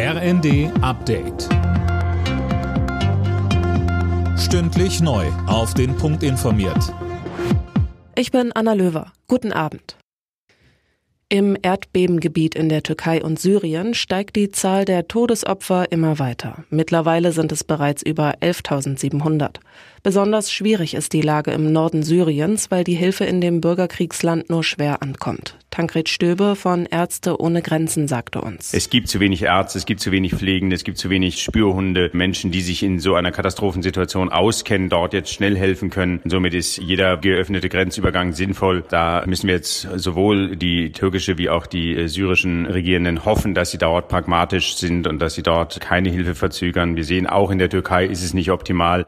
RND Update. Stündlich neu. Auf den Punkt informiert. Ich bin Anna Löwer. Guten Abend. Im Erdbebengebiet in der Türkei und Syrien steigt die Zahl der Todesopfer immer weiter. Mittlerweile sind es bereits über 11.700. Besonders schwierig ist die Lage im Norden Syriens, weil die Hilfe in dem Bürgerkriegsland nur schwer ankommt. Tankred Stöbe von Ärzte ohne Grenzen sagte uns. Es gibt zu wenig Ärzte, es gibt zu wenig Pflegende, es gibt zu wenig Spürhunde, Menschen, die sich in so einer Katastrophensituation auskennen, dort jetzt schnell helfen können. Somit ist jeder geöffnete Grenzübergang sinnvoll. Da müssen wir jetzt sowohl die türkische wie auch die äh, syrischen Regierenden hoffen, dass sie dort pragmatisch sind und dass sie dort keine Hilfe verzögern. Wir sehen auch in der Türkei ist es nicht optimal.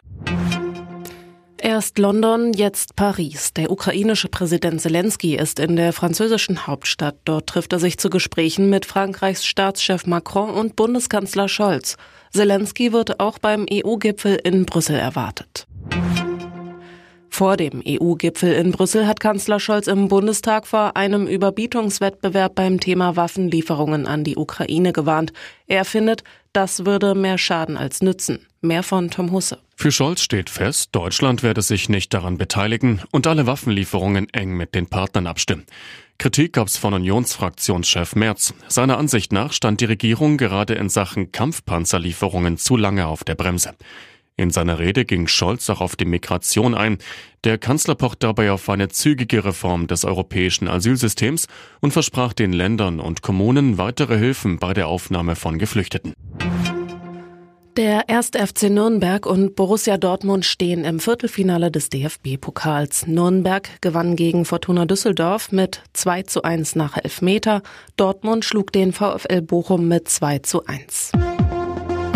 Erst London, jetzt Paris. Der ukrainische Präsident Zelensky ist in der französischen Hauptstadt. Dort trifft er sich zu Gesprächen mit Frankreichs Staatschef Macron und Bundeskanzler Scholz. Zelensky wird auch beim EU-Gipfel in Brüssel erwartet. Vor dem EU-Gipfel in Brüssel hat Kanzler Scholz im Bundestag vor einem Überbietungswettbewerb beim Thema Waffenlieferungen an die Ukraine gewarnt. Er findet, das würde mehr schaden als nützen. Mehr von Tom Husse. Für Scholz steht fest, Deutschland werde sich nicht daran beteiligen und alle Waffenlieferungen eng mit den Partnern abstimmen. Kritik gab's von Unionsfraktionschef Merz. Seiner Ansicht nach stand die Regierung gerade in Sachen Kampfpanzerlieferungen zu lange auf der Bremse. In seiner Rede ging Scholz auch auf die Migration ein. Der Kanzler pocht dabei auf eine zügige Reform des europäischen Asylsystems und versprach den Ländern und Kommunen weitere Hilfen bei der Aufnahme von Geflüchteten. Der 1. FC Nürnberg und Borussia Dortmund stehen im Viertelfinale des DFB-Pokals. Nürnberg gewann gegen Fortuna Düsseldorf mit 2 zu 1 nach Elfmeter. Dortmund schlug den VfL Bochum mit 2 zu 1.